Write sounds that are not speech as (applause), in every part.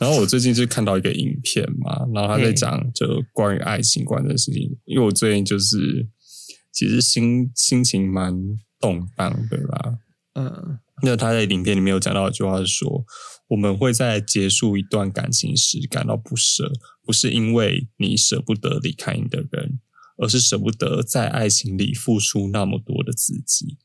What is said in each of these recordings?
然后我最近就看到一个影片嘛，然后他在讲就关于爱情观的事情，因为我最近就是其实心心情蛮动荡的啦。嗯，那他在影片里面有讲到一句话是说，我们会在结束一段感情时感到不舍，不是因为你舍不得离开你的人，而是舍不得在爱情里付出那么多的自己。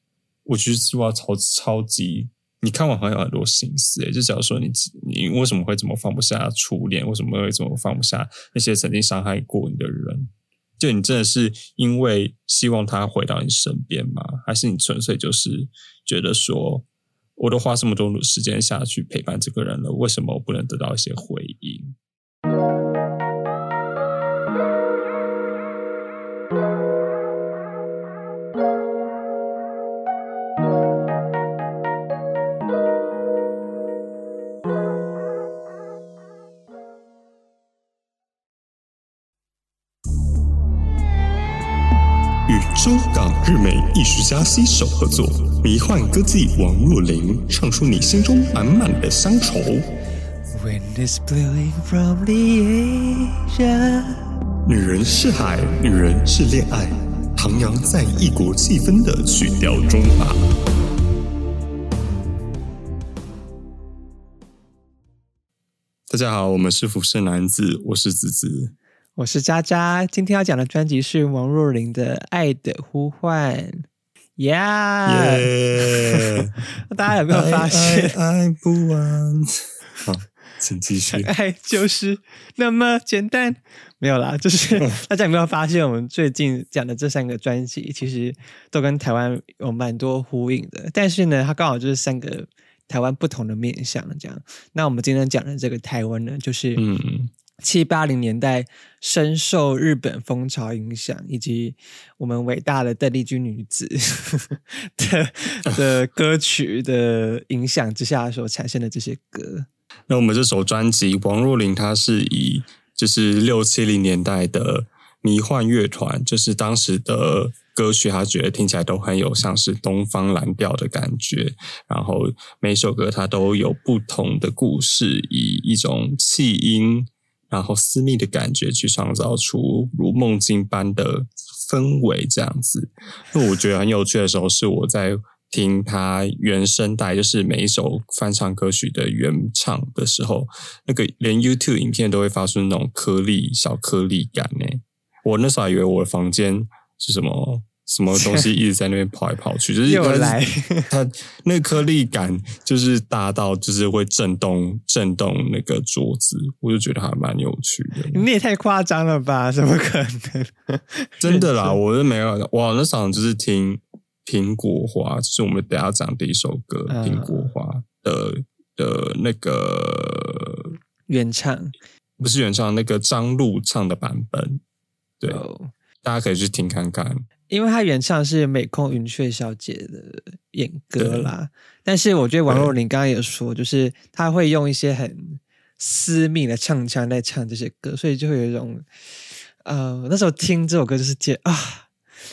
我觉得这句话超超级。你看完好像有很多心思诶，就假如说你你为什么会这么放不下初恋？为什么会这么放不下那些曾经伤害过你的人？就你真的是因为希望他回到你身边吗？还是你纯粹就是觉得说，我都花这么多时间下去陪伴这个人了，为什么我不能得到一些回应？中港日美艺术家携手合作，迷幻歌姬王若琳唱出你心中满满的乡愁。女人是海，女人是恋爱，徜徉在异国气氛的曲调中吧。大家好，我们是浮生男子，我是子子。我是渣渣，今天要讲的专辑是王若琳的《爱的呼唤》。Yeah，(laughs) 大家有没有发现？爱不完。(laughs) 好，请继续。爱就是那么简单。没有啦，就是 (laughs) 大家有没有发现，我们最近讲的这三个专辑，其实都跟台湾有蛮多呼应的。但是呢，它刚好就是三个台湾不同的面向。这样，那我们今天讲的这个台湾呢，就是嗯。七八零年代深受日本风潮影响，以及我们伟大的邓丽君女子 (laughs) 的的歌曲的影响之下所产生的这些歌。那我们这首专辑，王若琳她是以就是六七零年代的迷幻乐团，就是当时的歌曲，她觉得听起来都很有像是东方蓝调的感觉。然后每首歌它都有不同的故事，以一种气音。然后私密的感觉去创造出如梦境般的氛围，这样子。那我觉得很有趣的时候，是我在听他原声带，就是每一首翻唱歌曲的原唱的时候，那个连 YouTube 影片都会发出那种颗粒小颗粒感呢。我那时候还以为我的房间是什么。什么东西一直在那边跑来跑去，就是 (laughs) (laughs) 它那颗粒感就是大到就是会震动震动那个桌子，我就觉得还蛮有趣的。你也太夸张了吧？(laughs) 怎么可能？真的啦，我是没有哇，那场就是听苹果花，就是我们等下讲第一首歌《苹果花》的的那个原唱，不是原唱，那个张璐唱的版本，对，大家可以去听看看。因为他原唱是美空云雀小姐的演歌啦，但是我觉得王若琳刚刚也说，就是他会用一些很私密的唱腔在唱这些歌，所以就会有一种，呃，那时候听这首歌就是觉啊，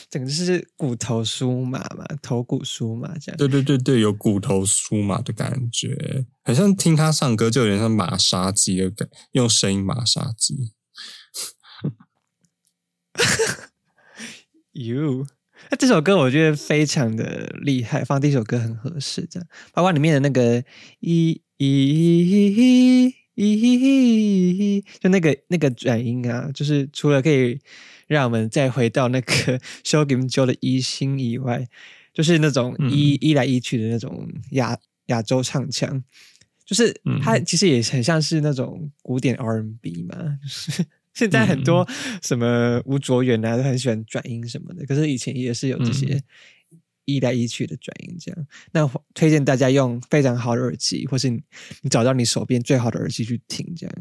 整个就是骨头酥麻嘛，头骨酥麻这样。对对对对，有骨头酥麻的感觉，好像听他唱歌就有点像马杀鸡的感，用声音马杀鸡。(laughs) You，那这首歌我觉得非常的厉害，放第一首歌很合适，这样，包括里面的那个一一一，就那个那个转音啊，就是除了可以让我们再回到那个 Show Game Joe 的一心以外，就是那种一一来一去的那种亚亚洲唱腔，就是它其实也很像是那种古典 R&B 嘛。就是现在很多什么吴卓源啊，都很喜欢转音什么的。可是以前也是有这些一来一去的转音，这样。那推荐大家用非常好的耳机，或是你找到你手边最好的耳机去听，这样。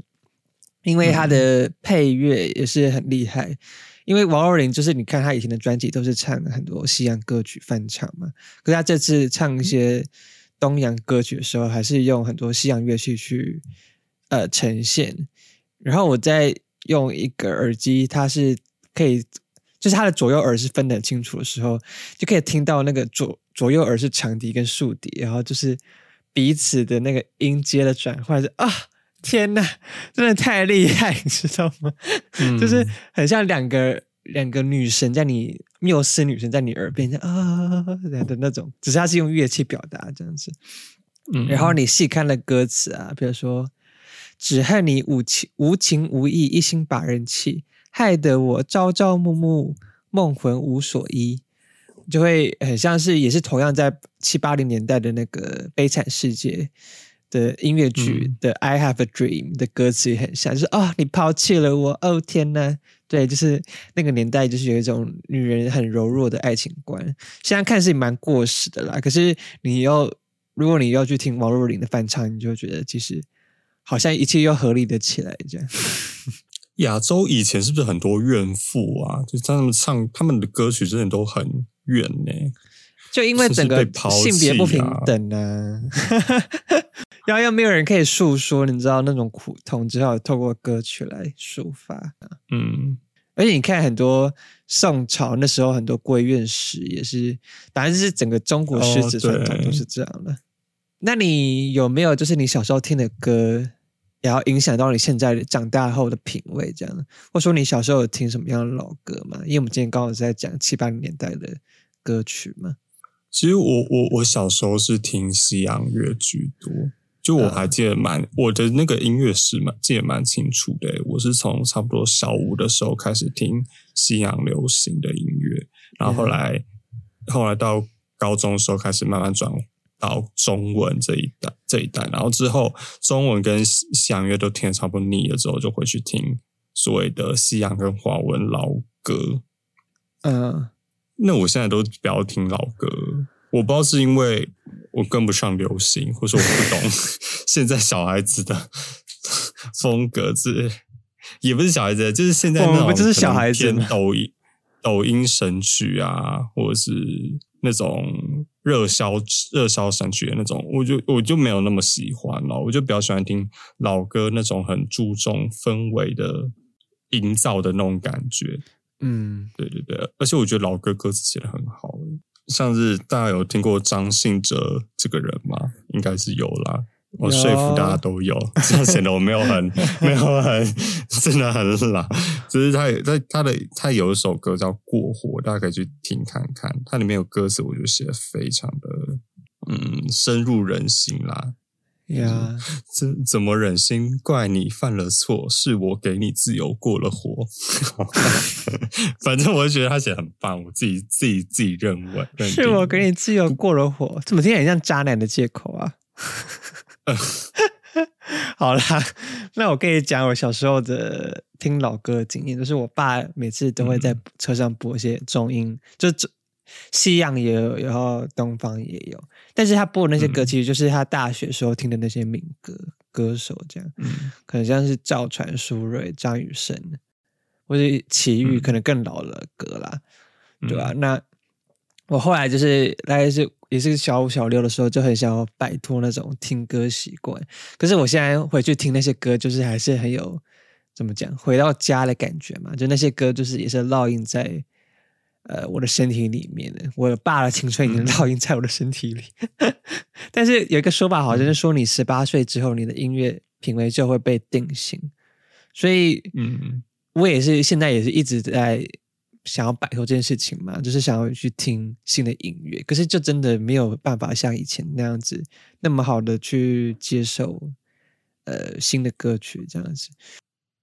因为他的配乐也是很厉害。因为王若琳就是你看他以前的专辑都是唱很多西洋歌曲翻唱嘛，可是他这次唱一些东洋歌曲的时候，还是用很多西洋乐器去呃呈现。然后我在。用一个耳机，它是可以，就是它的左右耳是分得很清楚的时候，就可以听到那个左左右耳是长笛跟竖笛，然后就是彼此的那个音阶的转换，是啊，天呐，真的太厉害，你知道吗？(laughs) (laughs) 嗯就是很像两个两个女神在你缪斯女神在你耳边啊的那种，只是它是用乐器表达这样子。嗯然后你细看了歌词啊，比如说“只恨你无情无情无义，一心把人弃，害得我朝朝暮暮，梦魂无所依”，就会很像是也是同样在七八零年代的那个《悲惨世界》的音乐剧嗯。的《I Have a Dream》的歌词也很像，就是哦、你抛弃了我，哦天呐，对，就是那个年代就是有一种女人很柔弱的爱情观，现在看是蛮过时的啦，可是你要如果你要去听王若琳的翻唱，你就会觉得其实好像一切又合理的起来这样。(laughs) 亚洲以前是不是很多怨妇啊？就他们唱他们的歌曲真的都很怨呢、就因为整个性别不平等啊，(laughs) 然后又没有人可以诉说，你知道那种苦痛，只好透过歌曲来抒发。嗯，而且你看很多宋朝那时候很多闺怨史也是，反正就是整个中国诗词传统都是这样的。那你有没有就是你小时候听的歌，然后影响到你现在长大后的品味这样？或者说你小时候有听什么样的老歌吗？因为我们今天刚好在讲七八零年代的歌曲嘛。其实我我我小时候是听西洋乐居多，就我还记得蛮、我的那个音乐史蛮记得蛮清楚的。我是从差不多小五的时候开始听西洋流行的音乐，然后后来、后来到高中的时候开始慢慢转到中文这一代这一代，然后之后中文跟西西洋乐都听得差不多腻了之后，就回去听所谓的西洋跟华文老歌。嗯，那我现在都不要听老歌，我不知道是因为我跟不上流行，或者我不懂 (laughs) 现在小孩子的风格是，也不是小孩子，就是现在那种就是小孩子抖音抖音神曲啊，或者是那种热销热销神曲的那种，我就我就没有那么喜欢了，我就比较喜欢听老歌那种很注重氛围的营造的那种感觉。嗯，对对对，而且我觉得老歌歌词写的很好，像是大家有听过张信哲这个人吗？应该是有啦。我有说服大家都有，(laughs) 这样显得我没有很 (laughs) 没有很真的很老。只是他他他的他有一首歌叫《过火》，大家可以去听看看。它里面有歌词，我觉得写的非常的嗯深入人心啦。呀，(laughs) 怎怎么忍心怪你犯了错？是我给你自由过了火。反正我就觉得他写的很棒，我自己自己自己认为是我给你自由过了火，怎么听起来像渣男的借口啊？(laughs) 好啦，那我跟你讲我小时候的听老歌的经验，就是我爸每次都会在车上播一些中音，就中西洋也有，然后东方也有，但是他播的那些歌，嗯。其实就是他大学时候听的那些民歌歌手，这样，嗯。可能像是赵传、苏芮、张雨生，或者齐豫，嗯。可能更老的歌啦，对吧、嗯。那我后来就是大概是也是小五小六的时候，就很想要摆脱那种听歌习惯。可是我现在回去听那些歌，就是还是很有怎么讲，回到家的感觉嘛。就那些歌，就是也是烙印在呃我的身体里面的。(laughs) 我爸的青春已经烙印在我的身体里。但是有一个说法，好像是说你十八 (laughs) 岁之后，你的音乐品味就会被定型。所以，嗯我也是现在也是一直在想要摆脱这件事情嘛，就是想要去听新的音乐，可是就真的没有办法像以前那样子那么好的去接受呃新的歌曲这样子。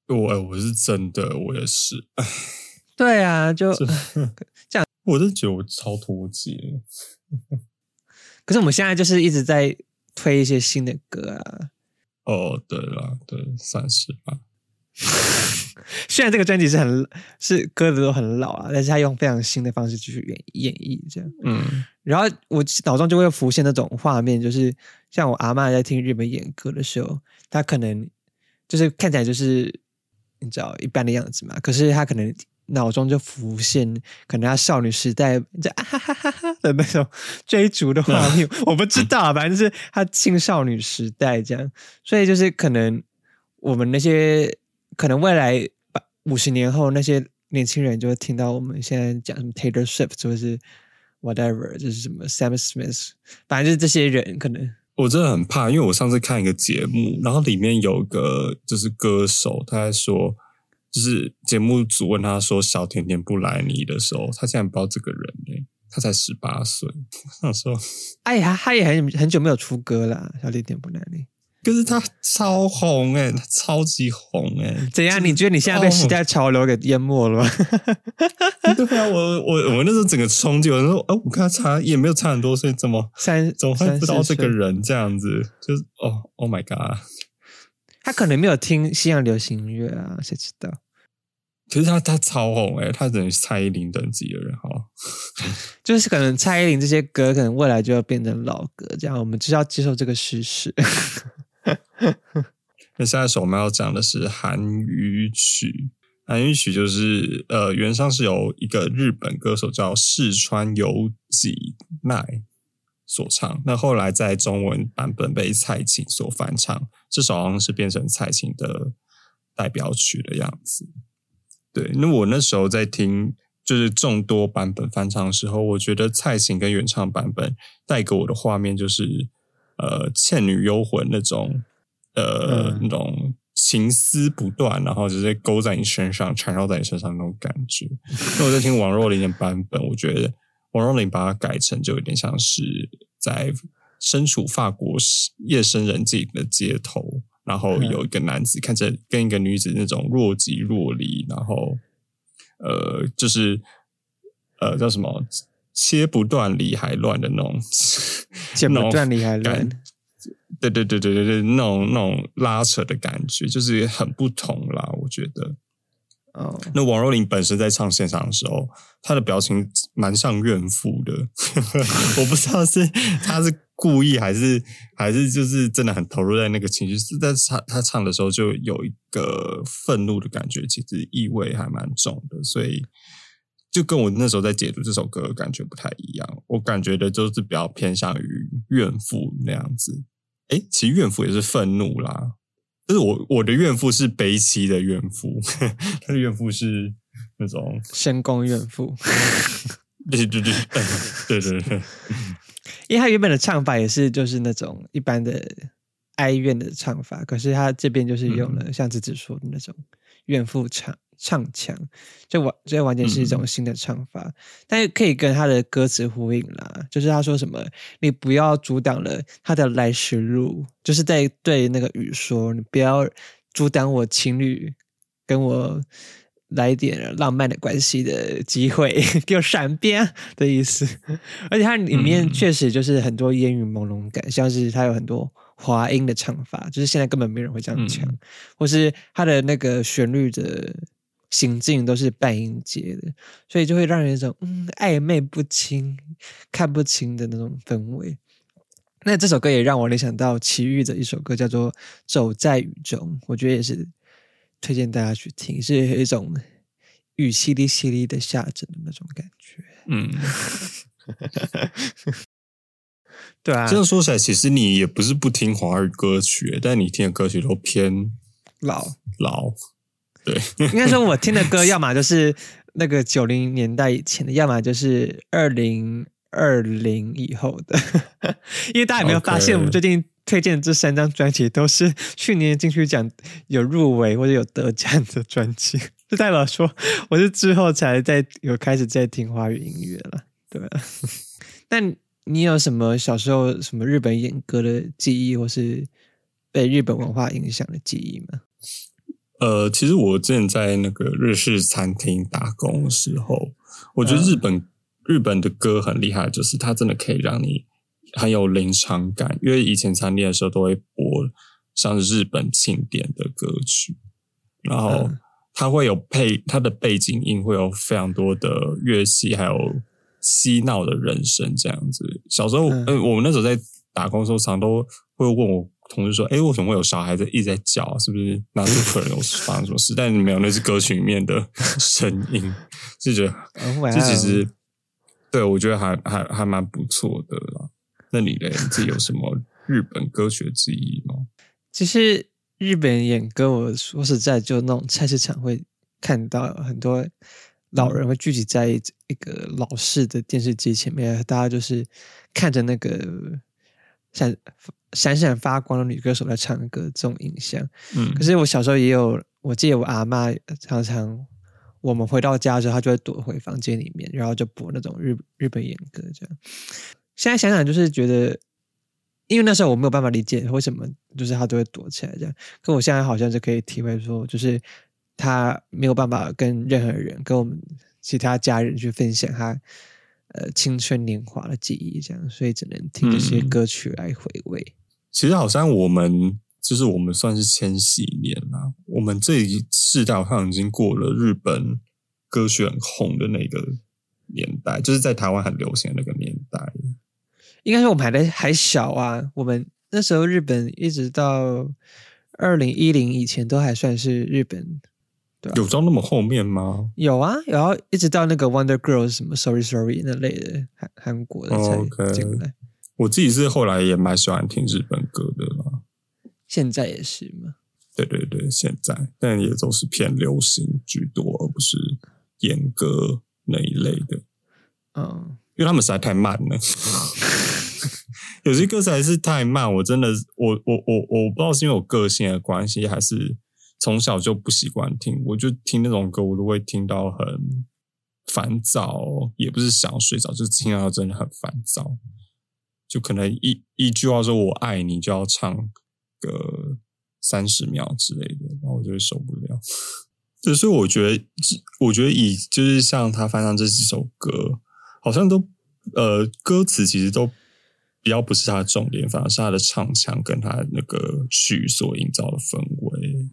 我我是真的，我也是，(laughs) 对啊，就 (laughs) 这样 (laughs) 我是觉得我超脱节。可是我们现在就是一直在推一些新的歌啊。哦，对了，对，算是吧。虽然这个专辑是很是歌词都很老啊，但是他用非常新的方式去演演绎这样。嗯。然后我脑中就会浮现那种画面，就是像我阿嬷在听日本演歌的时候，她可能就是看起来就是你知道一般的样子嘛，可是她可能脑中就浮现可能她少女时代就啊哈哈哈哈的那种追逐的画面，(laughs) 我不知道啊，反正就是她青少女时代这样，所以就是可能我们那些可能未来把五十年后那些年轻人就会听到我们现在讲什么 Taylor Swift 或者是 whatever，就是什么 Sam Smith，反正就是这些人可能我真的很怕，因为我上次看一个节目，然后里面有个就是歌手，他在说，就是节目组问他说“小甜甜布莱尼”的时候，他竟然不知道这个人呢、他才十八岁。我想说，哎呀，他也很很久没有出歌了，小甜甜不难你。可是他超红哎、他超级红哎、怎样？你觉得你现在被时代潮流给淹没了吗？(laughs) 对啊，我我我那时候整个冲击，我说，哦，我跟他差也没有差很多岁，怎么三怎么会不知道这个人这样子？就是哦，Oh my god！他可能没有听西洋流行音乐啊，谁知道？可是他他超红哎、他等于是蔡依林等级的人哈。(laughs) 就是可能蔡依林这些歌，可能未来就要变成老歌，这样我们就是要接受这个事实。(laughs) 那下一首我们要讲的是韩语曲，韩语曲就是呃，原上是由一个日本歌手叫四川由纪奈所唱，那后来在中文版本被蔡琴所翻唱，这首好像是变成蔡琴的代表曲的样子。对，那我那时候在听就是众多版本翻唱的时候，我觉得蔡琴跟原唱版本带给我的画面就是呃《倩女幽魂》那种呃、嗯那种情丝不断，然后直接勾在你身上，缠绕在你身上那种感觉。(laughs) 那我在听王若琳的版本，我觉得王若琳把它改成就有点像是在身处法国夜深人静的街头，然后有一个男子看着跟一个女子那种若即若离，然后呃，就是呃叫什么切不断理还乱的那种 (laughs) 切不断理还乱感。对对对对对对，那种那种拉扯的感觉，就是很不同啦。我觉得，哦，那王若琳本身在唱现场的时候，她的表情蛮像怨妇的，(laughs) 我不知道是她是故意还是还是就是真的很投入在那个情绪，是在唱她唱的时候就有一个愤怒的感觉，其实意味还蛮重的，所以就跟我那时候在解读这首歌的感觉不太一样，我感觉的就是比较偏向于怨妇那样子。诶，其实怨妇也是愤怒啦，就是我我的怨妇是悲戚的怨妇，(laughs) 他的怨妇是那种，深宫怨妇，对对对对对对对，因为他原本的唱法也是就是那种一般的哀怨的唱法，可是他这边就是用了像子子说的那种怨妇唱唱腔，就完这完全是一种新的唱法，但是可以跟他的歌词呼应啦。就是他说什么，你不要阻挡了他的来时路，就是在对那个雨说，你不要阻挡我情侣跟我。来一点浪漫的关系的机会，(laughs) 给我闪边的意思。而且它里面嗯确实就是很多烟雨朦胧感，像是它有很多滑音的唱法，就是现在根本没人会这样唱，嗯或是它的那个旋律的行进都是半音阶的，所以就会让人有一种嗯暧昧不清、看不清的那种氛围。那这首歌也让我联想到齐豫的一首歌，叫做《走在雨中》，我觉得也是推荐大家去听，是有一种雨淅沥淅沥的下着的那种感觉。嗯，(laughs) (laughs) 对啊这，样说起来，其实你也不是不听华语歌曲，但你听的歌曲都偏老老，对，(laughs) 应该说我听的歌，要么就是那个九零年代以前的，要么就是二零二零以后的。(laughs) 因为大家有没有发现，我们最近推荐的这三张专辑都是去年金曲奖有入围或者有得奖的专辑，(laughs) 就代表说我是之后才在有开始在听华语音乐了。对啊，那你有什么小时候什么日本演歌的记忆，或是被日本文化影响的记忆吗？呃，其实我之前在那个日式餐厅打工的时候，我觉得日本、日本的歌很厉害，就是它真的可以让你很有临场感。因为以前餐厅的时候都会播像是日本庆典的歌曲，然后嗯它会有配它的背景音会有非常多的乐器，还有嬉闹的人声这样子。小时候，嗯呃，我们那时候在打工的时候，常都会问我同事说：“哎，为什么会有小孩子一直在叫啊？是不是哪里可能有发生什么事？”但没有，那是歌曲里面的声音，就觉得 (laughs) 这其哦实对我觉得还还还蛮不错的啦。那你嘞，你自己有什么日本歌曲的记忆吗？(laughs) 其实日本演歌，我说实在，就那种菜市场会看到很多老人会聚集在一一个老式的电视机前面，大家就是看着那个闪闪闪发光的女歌手在唱歌这种印象。嗯可是我小时候也有，我记得我阿妈常常我们回到家的时候，她就会躲回房间里面，然后就播那种日日本演歌这样。现在想想就是觉得，因为那时候我没有办法理解为什么就是她都会躲起来这样，可我现在好像就可以体会说，就是她没有办法跟任何人跟我们其他家人去分享她呃青春年华的记忆这样，所以只能听这些嗯歌曲来回味。其实好像我们就是我们算是千禧年啦，我们这一世代好像已经过了日本歌曲很红的那个年代，就是在台湾很流行的那个年代。应该说我们还在还小啊，我们那时候日本一直到二零一零以前都还算是日本，有到那么后面吗？有啊，然后一直到那个 Wonder Girls 什么 Sorry Sorry 那类的韩韩国的才进来，我自己是后来也蛮喜欢听日本歌的啦。现在也是嘛。对对对，现在但也都是偏流行居多，而不是演歌那一类的，嗯，因为他们实在太慢了。(laughs) (laughs) 有些歌词还是太慢，我真的，我我我我不知道是因为我个性的关系，还是从小就不习惯听，我就听那种歌，我都会听到很烦躁，也不是想睡着，就听到真的很烦躁，就可能一一句话说我爱你，就要唱个三十秒之类的，然后我就会受不了。(laughs) 对，所以我觉得，我觉得以就是像他翻唱这几首歌，好像都呃歌词其实都比较不是他的重点，反而是他的唱腔跟他那个曲所营造的氛围，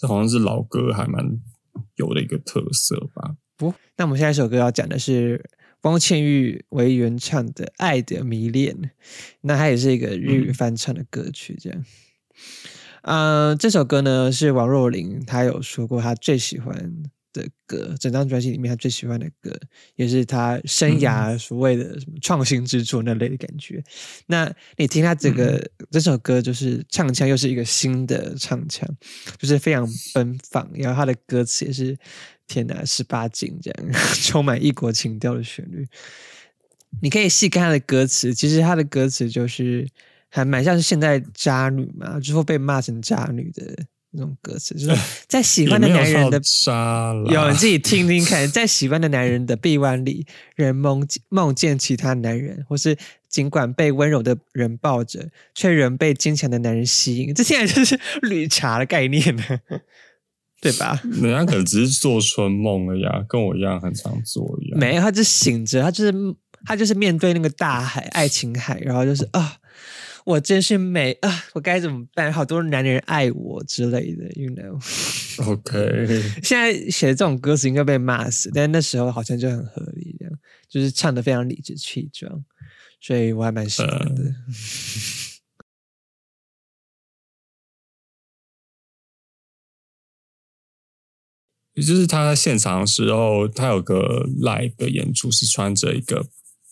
这好像是老歌还蛮有的一个特色吧。不，那我们下一首歌要讲的是汪倩玉为原唱的《爱的迷恋》，那它也是一个日语翻唱的歌曲，这样。呃，这首歌呢是王若琳，她有说过她最喜欢的歌，整张专辑里面他最喜欢的歌，也是他生涯所谓的什么创新之作那类的感觉。那你听他这个、这首歌，就是唱腔又是一个新的唱腔，就是非常奔放，然后他的歌词也是天哪十八禁这样，(laughs) 充满异国情调的旋律。你可以细看他的歌词，其实他的歌词就是还蛮像是现在渣女嘛，之后被骂成渣女的那种歌词，就是 (laughs) 在喜欢的男人的到渣啦，有你自己听听看，(laughs) 在喜欢的男人的臂弯里，人梦梦见其他男人，或是尽管被温柔的人抱着，却仍被坚强的男人吸引，这现在就是绿茶的概念呢，(laughs) 对吧？人家可能只是做春梦了呀，跟我一样很常做一样。没有，他就醒着，他就是他就是面对那个大海，爱情海，然后就是啊，我真是美啊，我该怎么办？好多男人爱我之类的，you know。OK，(laughs) 现在写的这种歌词应该被骂死，但那时候好像就很合理，这样就是唱的非常理直气壮，所以我还蛮喜欢的。(laughs) 也就是他在现场的时候，他有个 live 的演出是穿着一个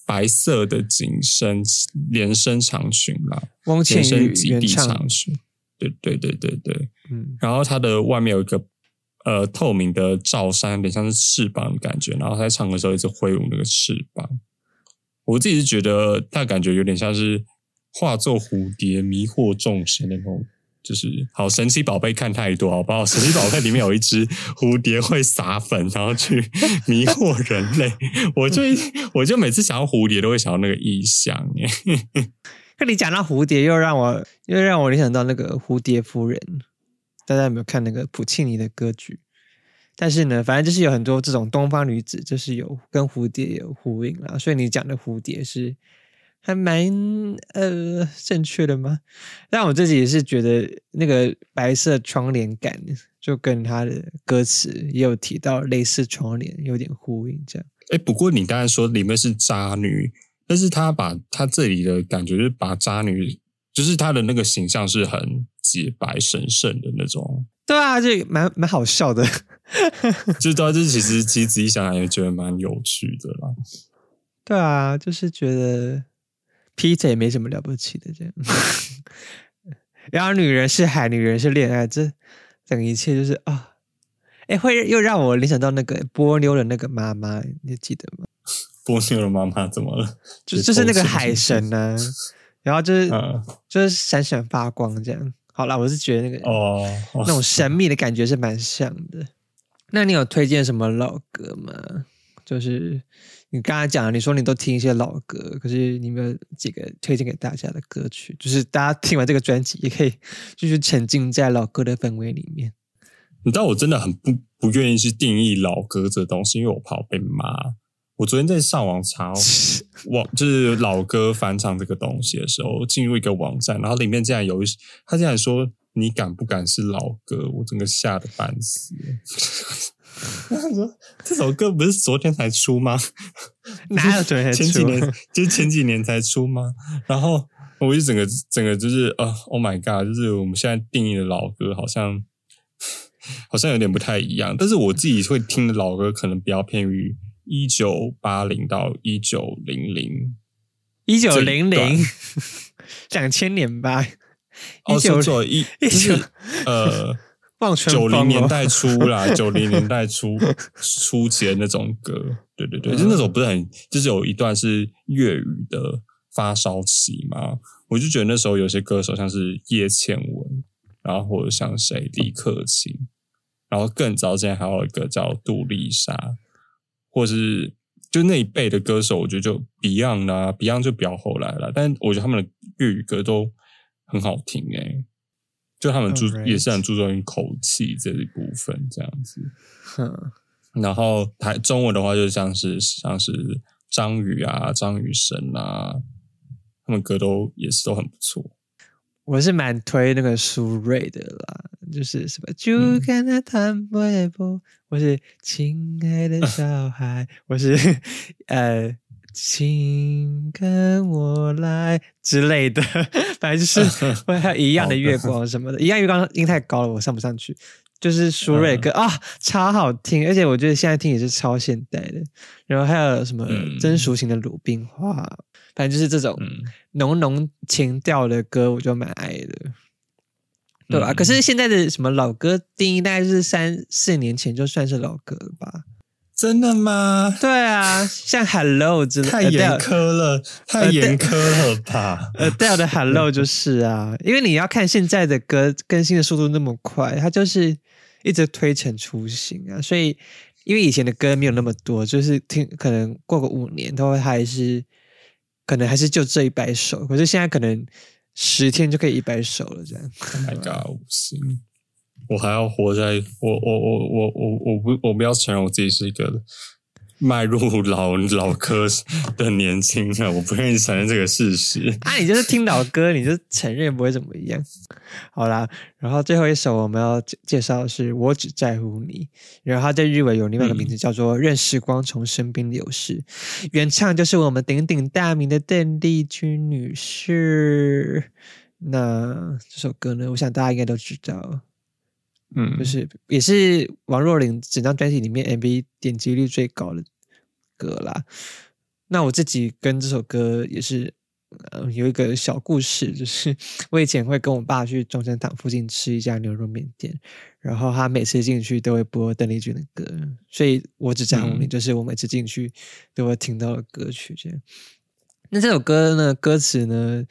白色的紧身连身长裙啦，连身及地长，裙，对对对对对。嗯，然后它的外面有一个呃透明的罩衫，有点像是翅膀的感觉。然后他在唱的时候一直挥舞那个翅膀，我自己是觉得他感觉有点像是化作蝴蝶迷惑众生的那种。就是好神奇宝贝看太多好不好？神奇宝贝里面有一只 (laughs) 蝴蝶会撒粉，然后去 (laughs) 迷惑人类。我就我就每次想到蝴蝶，都会想到那个意象耶。(laughs) 可你讲到蝴蝶，又让我又让我联想到那个蝴蝶夫人。大家有没有看那个普契尼的歌剧？但是呢，反正就是有很多这种东方女子，就是有跟蝴蝶有呼应啦。所以你讲的蝴蝶是还蛮呃正确的吗？但我自己也是觉得那个白色窗帘感，就跟他的歌词也有提到类似窗帘有点呼应，这样。哎，不过你刚才说里面是渣女，但是他把他这里的感觉就是把渣女，就是他的那个形象是很洁白神圣的那种，对啊，这蛮蛮好笑的。(laughs) 就是对啊，就是其实其实仔细想想也觉得蛮有趣的啦。(laughs) 对啊，就是觉得披着也没什么了不起的这样。(laughs) 然后女人是海，女人是恋爱，这整一切就是啊，哎，会又让我联想到那个波妞的那个妈妈，你记得吗？波妞的妈妈怎么了？就就是那个海神呢、然后就是、嗯就是闪闪发光这样。好啦，我是觉得那个哦，那种神秘的感觉是蛮像的。那你有推荐什么老歌吗？就是你刚才讲的，你说你都听一些老歌，可是你有没有几个推荐给大家的歌曲？就是大家听完这个专辑，也可以继续沉浸在老歌的氛围里面。你知道我真的很不不愿意去定义老歌这东西，因为我怕我被骂。我昨天在上网查哦 (laughs) 网就是老歌翻唱这个东西的时候，进入一个网站，然后里面竟然有一，他竟然说你敢不敢是老歌，我整个吓得半死。我想说这首歌不是昨天才出吗？(laughs) 哪有昨天前几年就是前几年才出吗？然后我就整个整个就是呃，Oh my God！就是我们现在定义的老歌好像 (sighs) 好像有点不太一样，但是我自己会听的老歌可能比较偏于一九八零到一九零零。一九零零 (laughs) 两千年吧，哦，一九是做一 (laughs) 一九呃 (laughs) 九零年代初啦，九零年代初初期的那种歌，对对对，就那种不是很，就是有一段是粤语的发烧期嘛，我就觉得那时候有些歌手像是叶倩文，然后或者像谁李克勤，然后更早之前还有一个叫杜丽莎，或是就那一辈的歌手，我觉得就 Beyond 啊，Beyond 就比较后来了，但我觉得他们的粤语歌都很好听诶、就他们注也是很注重于口气这一部分这样子。哼然后台中文的话，就像是像是张宇啊、张雨生啊，他们歌都也是都很不错。我是蛮推那个苏芮的啦，就是什么就嗯看他谈不不，我是亲爱的小孩，我是呃，请跟我来之类的，(laughs) 反正就是 (laughs) 会还有一样的月光什么的，一样月光音太高了，我上不上去。就是苏芮的歌、啊，超好听，而且我觉得现在听也是超现代的。然后还有什么嗯。曾淑琴的《鲁冰花》，反正就是这种嗯。浓浓情调的歌，我就蛮爱的，对吧？嗯。可是现在的什么老歌定义大概是三四年前就算是老歌了吧？真的吗？对啊，像 Hello 之类太严苛了，太严苛了吧？(laughs) 呃 Adele 的 Hello 就是啊，因为你要看现在的歌更新的速度那么快，它就是一直推陈出新啊，所以因为以前的歌没有那么多，就是听可能过个五年，都会还是可能还是就这一百首，可是现在可能十天就可以一百首了，这样。Oh my god，不行！我还要活在我我我我我我不我不要承认我自己是一个迈入老老科的年轻人，我不愿意承认这个事实。啊，你就是听老歌，你就承认不会怎么样。好啦，然后最后一首我们要介介绍的是《我只在乎你》，然后它在日文有另外一个名字叫做《任时光从身边流逝》，原唱就是我们鼎鼎大名的邓丽君女士。那这首歌呢，我想大家应该都知道，嗯，就是也是王若琳整张专辑里面 MV 点击率最高的歌啦。那我自己跟这首歌也是，呃，有一个小故事，就是 (laughs) 我以前会跟我爸去中山堂附近吃一家牛肉面店，然后他每次进去都会播邓丽君的歌，所以我只在乎你，嗯就是我每次进去都会听到的歌曲这样。那这首歌呢，歌词呢，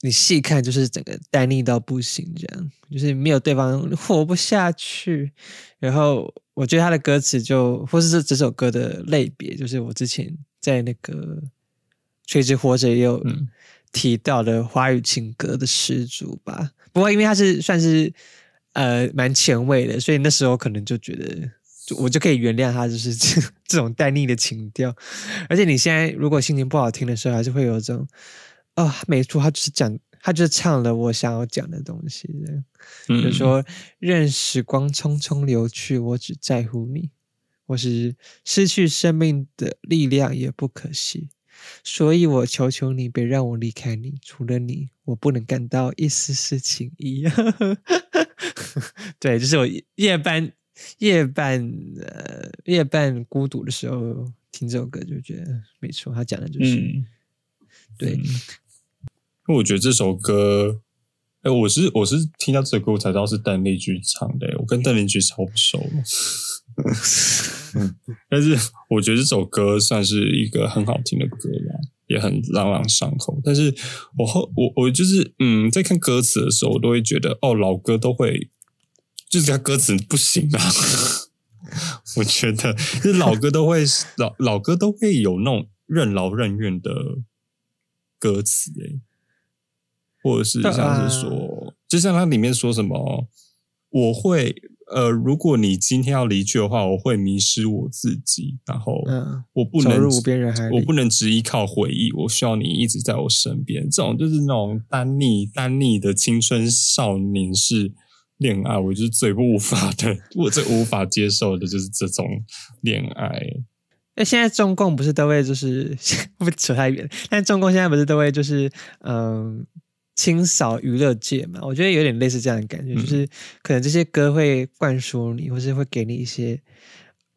你细看就是整个单腻到不行，这样就是没有对方活不下去。然后我觉得他的歌词就，或是这这首歌的类别，就是我之前在那个垂直活着也有嗯提到的华语情歌的始祖吧。不过因为他是算是呃蛮前卫的，所以那时候可能就觉得。就我就可以原谅他，就是这 (laughs) 这种带腻的情调，而且你现在如果心情不好听的时候，还是会有这种哦，没错，他就是讲，他就是唱了我想要讲的东西，就说任时光匆匆流去，我只在乎你，或是失去生命的力量也不可惜，所以我求求你别让我离开你，除了你，我不能感到一丝丝情意。(laughs) 对，就是我夜半夜半呃夜半孤独的时候听这首歌，就觉得没错，他讲的就是、嗯，对。因为我觉得这首歌，哎，我是我是听到这首歌我才知道是邓丽君唱的，我跟邓丽君超不熟。(laughs) 嗯但是我觉得这首歌算是一个很好听的歌啦，也很朗朗上口。但是我后我我就是嗯，在看歌词的时候，我都会觉得哦，老歌都会就是它歌词不行啊。(laughs) 我觉得就是老歌都会老老歌都会有那种任劳任怨的歌词诶，或者是像是说，就像它里面说什么，我会呃，如果你今天要离去的话，我会迷失我自己，然后嗯，我不能走入无边人海我不能只依靠回忆，我需要你一直在我身边。这种就是那种单逆单逆的青春少年式恋爱，我就是最无法的，我最无法接受的就是这种恋爱。那现在中共不是都会就是 (laughs) 不会扯太远？但中共现在不是都会就是嗯清扫娱乐界嘛？我觉得有点类似这样的感觉，嗯就是可能这些歌会灌输你，或是会给你一些，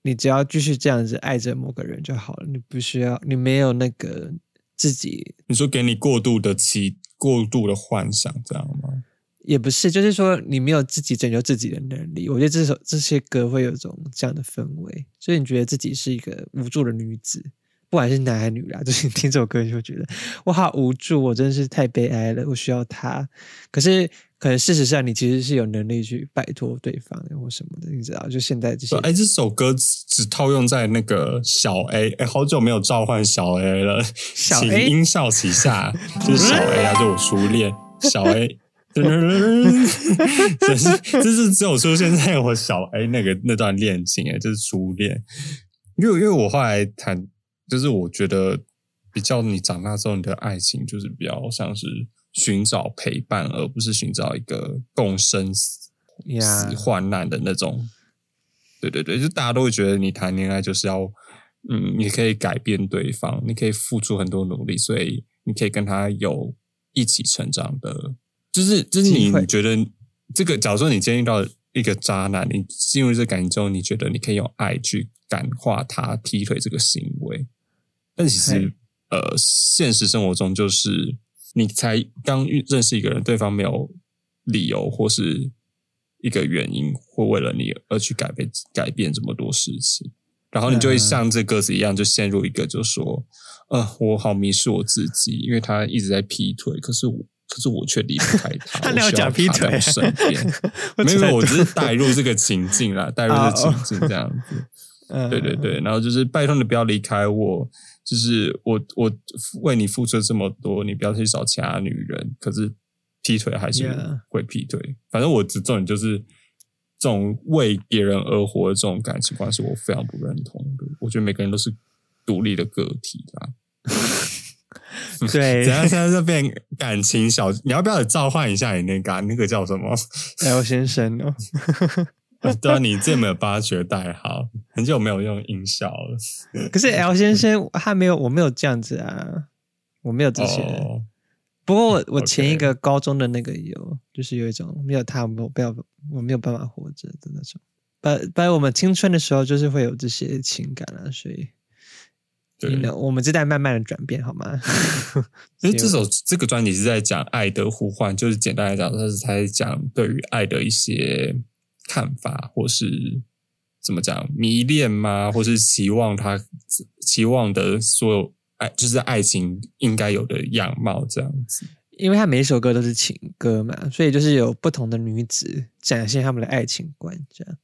你只要继续这样子爱着某个人就好了，你不需要，你没有那个自己你说给你过度的期、过度的幻想，这样吗？也不是，就是说你没有自己拯救自己的能力。我觉得这首这些歌会有一种这样的氛围，所以你觉得自己是一个无助的女子，不管是男还是女啦，(laughs) 就是你听这首歌你就会觉得我好无助，我真的是太悲哀了，我需要他。可是可能事实上你其实是有能力去摆脱对方的或什么的，你知道？就现在这些说，哎，这首歌只只套用在那个小 A，哎，好久没有召唤小 A 了，小请音效起下，就是小 A 啊，就我初恋小 A。(laughs) 这是这是只有出现在我小 A 那个那段恋情哎，就是初恋。因为因为我后来谈，就是我觉得比较你长大之后，你的爱情就是比较像是寻找陪伴，而不是寻找一个共生死患难的那种。对对对，就大家都会觉得你谈恋爱就是要，嗯，你可以改变对方，你可以付出很多努力，所以你可以跟他有一起成长的，就是就是你你觉得这个，假如说你今天遇到一个渣男，你进入这感情之后，你觉得你可以用爱去感化他劈腿这个行为，但其实呃，现实生活中就是你才刚遇认识一个人，对方没有理由或是一个原因，会为了你而去改变改变这么多事情，然后你就会嗯像这歌词一样，就陷入一个就说，呃，我好迷失我自己，因为他一直在劈腿，可是我。可是我却离不开他，(laughs) 他哪有讲劈腿身边。(laughs) 没有，我只只是带入这个情境啦，带入这个情境这样子。(laughs) 嗯对对对，然后就是拜托你不要离开我，就是我我为你付出了这么多，你不要去找其他女人。可是劈腿还是会劈腿，反正我只重点就是这种为别人而活的这种感情观是我非常不认同的。我觉得每个人都是独立的个体啦。(laughs) (laughs) 对等一下现在就变感情小，你要不要召唤一下你那个啊、那个叫什么？L 先生哦，(laughs) (laughs) 对啊，你之前没有八学代号，很久没有用音效了。(laughs) 可是 L 先生他没有，我没有这样子啊，我没有这些。哦，不过我我前一个高中的那个有，就是有一种没有他我没有不要我没有办法活着的那种。把把我们青春的时候就是会有这些情感啊，所以对你，呢，我们是在慢慢的转变，好吗？(laughs) 因为这首这个专辑是在讲爱的呼唤，就是简单来讲，它是在讲对于爱的一些看法，或是怎么讲迷恋吗？或是期望他期望的所有爱，就是爱情应该有的样貌这样子。因为他每一首歌都是情歌嘛，所以就是有不同的女子展现他们的爱情观，这样。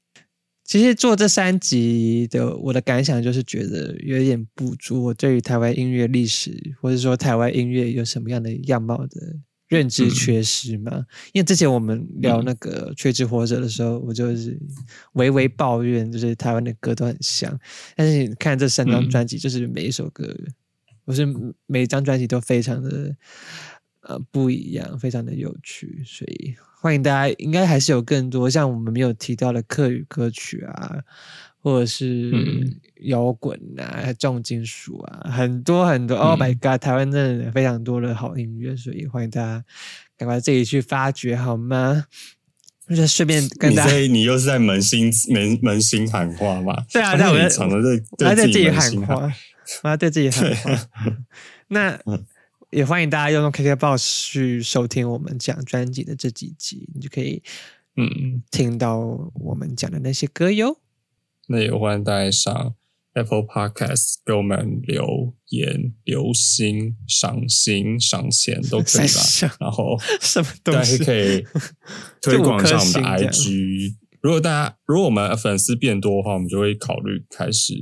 其实做这三集的我的感想就是觉得有点不足我对于台湾音乐历史，或者说台湾音乐有什么样的样貌的认知缺失嘛。因为之前我们聊那个《缺之活着》的时候，我就是微微抱怨，就是台湾的歌都很像，但是你看这三张嗯。专辑，就是每一首歌，我是每张专辑都非常的呃不一样，非常的有趣，所以欢迎大家，应该还是有更多像我们没有提到的客语歌曲啊，或者是嗯摇滚啊、重金属啊，很多很多。Oh 嗯 my god，台湾真的非常多的好音乐，所以欢迎大家赶快自己去发掘，好吗？就是顺便跟你大家。在你又是在扪心扪扪心喊话嘛？对啊在你常常在我要对自自己喊话，我要对自己喊话。那嗯也欢迎大家用 KKBOX 去收听我们讲专辑的这几集，你就可以嗯，听到我们讲的那些歌哟。那也欢迎大家上 Apple Podcast 给我们留言、留心、赏心、赏钱都可以啦。(laughs) 然后什么东西？可以推广上我们的 IG。如果大家如果我们粉丝变多的话，我们就会考虑开始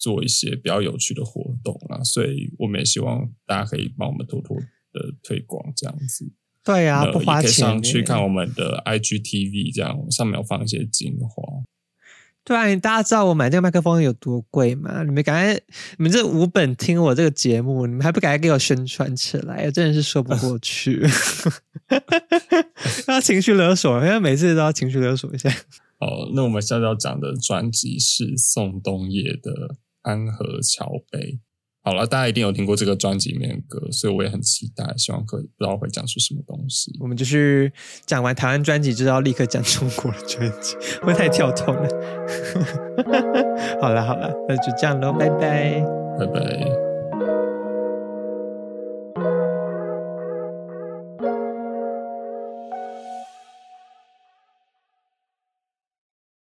做一些比较有趣的活动啦。所以我们也希望大家可以帮我们多多的推广，这样子。对啊，不花也可以钱上去看我们的 IGTV，这样上面有放一些精华。对啊，大家知道我买这个麦克风有多贵吗？你们赶快，你们这五本听我这个节目，你们还不赶快给我宣传起来？我真的是说不过去，(laughs) 要情绪勒索，因为每次都要情绪勒索一下。哦，那我们下次要讲的专辑是宋冬野的《安河桥北》。好了，大家一定有听过这个专辑里面的歌，所以我也很期待，希望可以不知道会讲出什么东西。我们就是讲完台湾专辑，就要立刻讲中国的专辑，会太跳痛了？(laughs) 好了好了，那就这样喽，拜拜。拜拜。